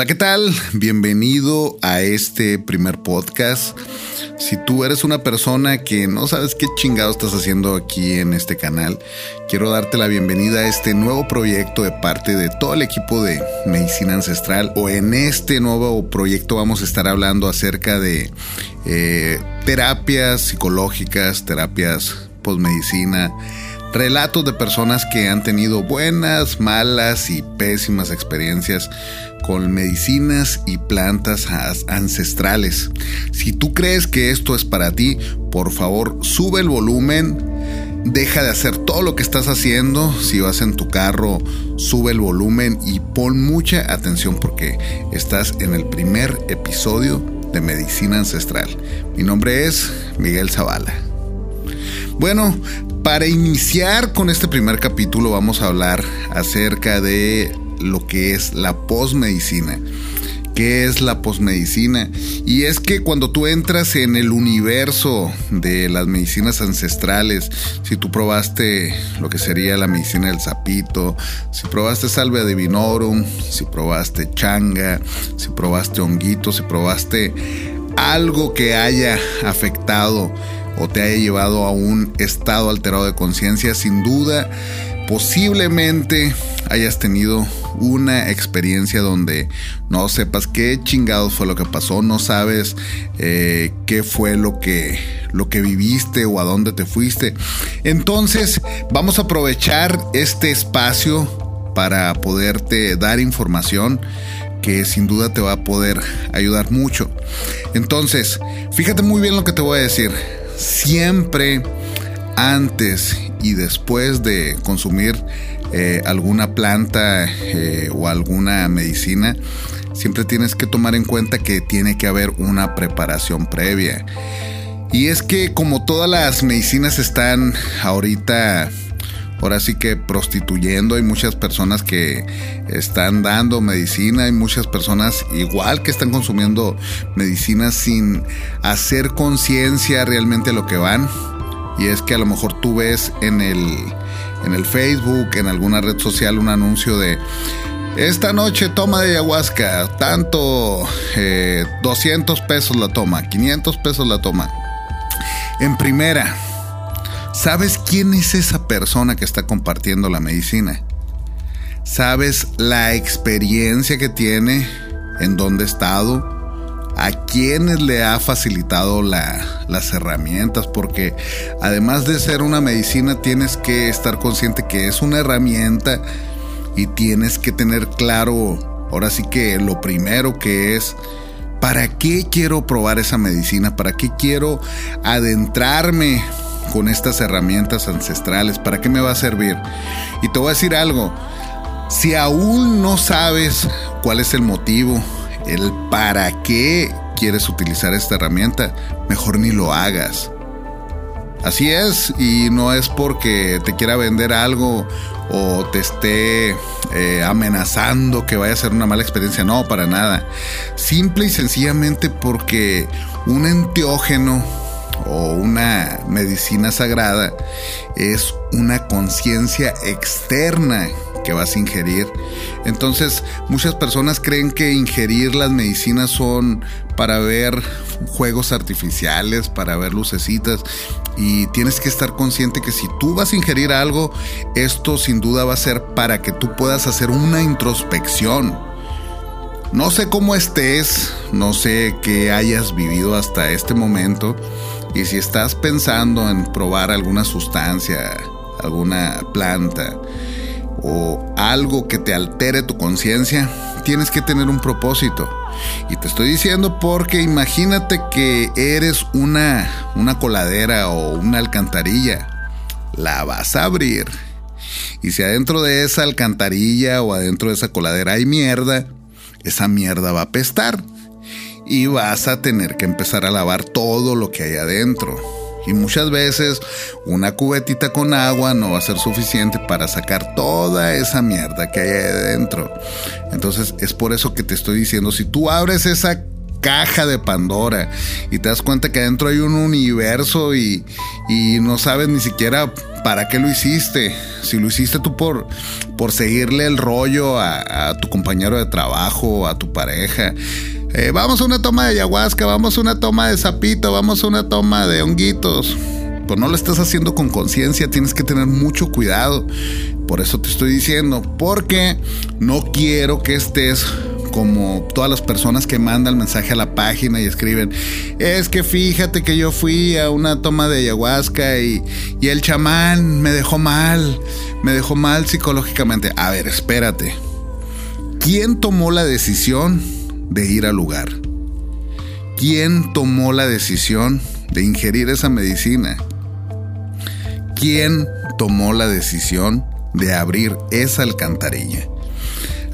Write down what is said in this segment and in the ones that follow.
Hola, ¿qué tal? Bienvenido a este primer podcast. Si tú eres una persona que no sabes qué chingado estás haciendo aquí en este canal, quiero darte la bienvenida a este nuevo proyecto de parte de todo el equipo de Medicina Ancestral. O en este nuevo proyecto vamos a estar hablando acerca de eh, terapias psicológicas, terapias postmedicina relatos de personas que han tenido buenas, malas y pésimas experiencias con medicinas y plantas ancestrales. Si tú crees que esto es para ti, por favor sube el volumen. Deja de hacer todo lo que estás haciendo. Si vas en tu carro, sube el volumen y pon mucha atención porque estás en el primer episodio de Medicina Ancestral. Mi nombre es Miguel Zavala. Bueno, para iniciar con este primer capítulo vamos a hablar acerca de lo que es la posmedicina. ¿Qué es la posmedicina? Y es que cuando tú entras en el universo de las medicinas ancestrales, si tú probaste lo que sería la medicina del sapito, si probaste salvia divinorum, si probaste changa, si probaste honguito, si probaste algo que haya afectado o te haya llevado a un estado alterado de conciencia, sin duda, posiblemente hayas tenido una experiencia donde no sepas qué chingados fue lo que pasó, no sabes eh, qué fue lo que, lo que viviste o a dónde te fuiste. Entonces vamos a aprovechar este espacio para poderte dar información que sin duda te va a poder ayudar mucho. Entonces, fíjate muy bien lo que te voy a decir. Siempre antes y después de consumir eh, alguna planta eh, o alguna medicina, siempre tienes que tomar en cuenta que tiene que haber una preparación previa. Y es que como todas las medicinas están ahorita, ahora sí que prostituyendo, hay muchas personas que están dando medicina, hay muchas personas igual que están consumiendo medicina sin hacer conciencia realmente a lo que van. Y es que a lo mejor tú ves en el, en el Facebook, en alguna red social, un anuncio de esta noche toma de ayahuasca, tanto 200 eh, pesos la toma, 500 pesos la toma. En primera, ¿sabes quién es esa persona que está compartiendo la medicina? ¿Sabes la experiencia que tiene? ¿En dónde ha estado? a quienes le ha facilitado las herramientas, porque además de ser una medicina tienes que estar consciente que es una herramienta y tienes que tener claro, ahora sí que lo primero que es, ¿para qué quiero probar esa medicina? ¿Para qué quiero adentrarme con estas herramientas ancestrales? ¿Para qué me va a servir? Y te voy a decir algo, si aún no sabes cuál es el motivo, el para qué quieres utilizar esta herramienta, mejor ni lo hagas. Así es, y no es porque te quiera vender algo o te esté eh, amenazando que vaya a ser una mala experiencia, no, para nada. Simple y sencillamente porque un enteógeno o una medicina sagrada es una conciencia externa que vas a ingerir. Entonces, muchas personas creen que ingerir las medicinas son para ver juegos artificiales, para ver lucecitas. Y tienes que estar consciente que si tú vas a ingerir algo, esto sin duda va a ser para que tú puedas hacer una introspección. No sé cómo estés, no sé qué hayas vivido hasta este momento. Y si estás pensando en probar alguna sustancia, alguna planta, o algo que te altere tu conciencia, tienes que tener un propósito. Y te estoy diciendo porque imagínate que eres una, una coladera o una alcantarilla. La vas a abrir. Y si adentro de esa alcantarilla o adentro de esa coladera hay mierda, esa mierda va a apestar. Y vas a tener que empezar a lavar todo lo que hay adentro. Y muchas veces una cubetita con agua no va a ser suficiente para sacar toda esa mierda que hay adentro. Entonces es por eso que te estoy diciendo, si tú abres esa caja de Pandora y te das cuenta que adentro hay un universo y, y no sabes ni siquiera ¿para qué lo hiciste? Si lo hiciste tú por, por seguirle el rollo a, tu compañero de trabajo, a tu pareja. Eh, vamos a una toma de ayahuasca, vamos a una toma de sapito, vamos a una toma de honguitos. Pues no lo estás haciendo con conciencia, tienes que tener mucho cuidado. Por eso te estoy diciendo, porque no quiero que estés como todas las personas que mandan mensaje a la página y escriben, es que fíjate que yo fui a una toma de ayahuasca y, y el chamán me dejó mal, me dejó mal psicológicamente. A ver, espérate. ¿Quién tomó la decisión de ir al lugar? ¿Quién tomó la decisión de ingerir esa medicina? ¿Quién tomó la decisión de abrir esa alcantarilla?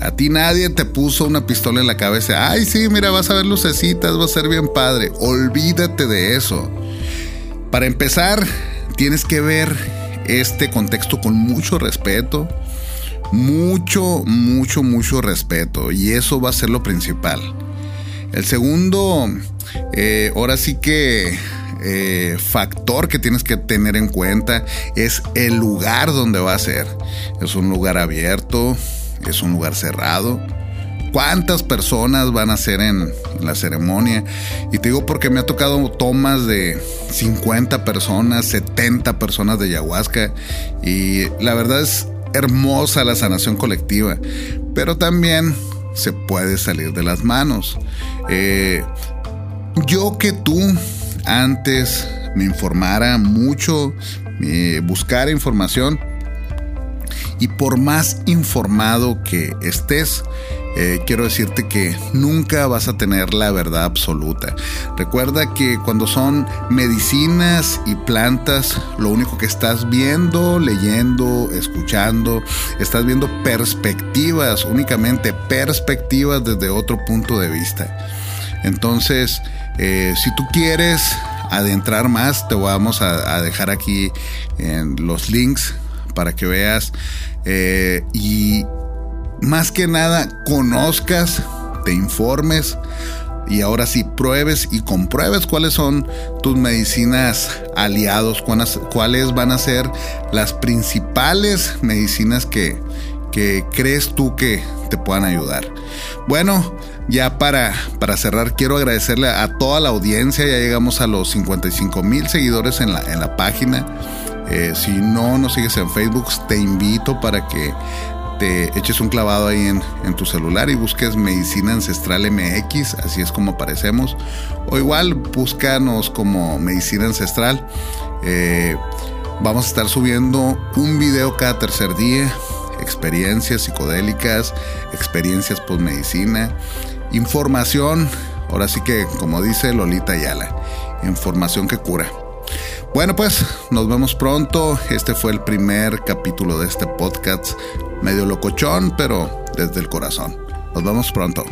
A ti nadie te puso una pistola en la cabeza. Ay, sí, mira, vas a ver lucecitas, va a ser bien padre. Olvídate de eso. Para empezar, tienes que ver este contexto con mucho respeto. Mucho, mucho, mucho respeto. Y eso va a ser lo principal. El segundo, eh, ahora sí que eh, factor que tienes que tener en cuenta es el lugar donde va a ser. Es un lugar abierto, es un lugar cerrado. ¿Cuántas personas van a ser en la ceremonia? Y te digo porque me ha tocado tomas de 50 personas, 70 personas de ayahuasca. Y la verdad es hermosa la sanación colectiva. Pero también se puede salir de las manos. Eh, yo que tú antes me informara mucho, eh, buscara información, y por más informado que estés, eh, quiero decirte que nunca vas a tener la verdad absoluta. Recuerda que cuando son medicinas y plantas, lo único que estás viendo, leyendo, escuchando, estás viendo perspectivas, únicamente perspectivas desde otro punto de vista. Entonces, eh, si tú quieres adentrar más, te vamos a, dejar aquí en los links para que veas eh, y más que nada conozcas, te informes y ahora sí pruebes y compruebes cuáles son tus medicinas aliados, cuáles van a ser las principales medicinas que, que crees tú que te puedan ayudar. Bueno, ya para, para cerrar, quiero agradecerle a toda la audiencia. Ya llegamos a los 55 mil seguidores en la, en la página. Eh, si no nos sigues en Facebook, te invito para que te eches un clavado ahí en, tu celular y busques Medicina Ancestral MX, así es como aparecemos. O igual, búscanos como Medicina Ancestral. Eh, vamos a estar subiendo un video cada tercer día, experiencias psicodélicas, experiencias post medicina, información, ahora sí que como dice Lolita Ayala, información que cura. Bueno, pues nos vemos pronto. Este fue el primer capítulo de este podcast, medio locochón, pero desde el corazón. Nos vemos pronto.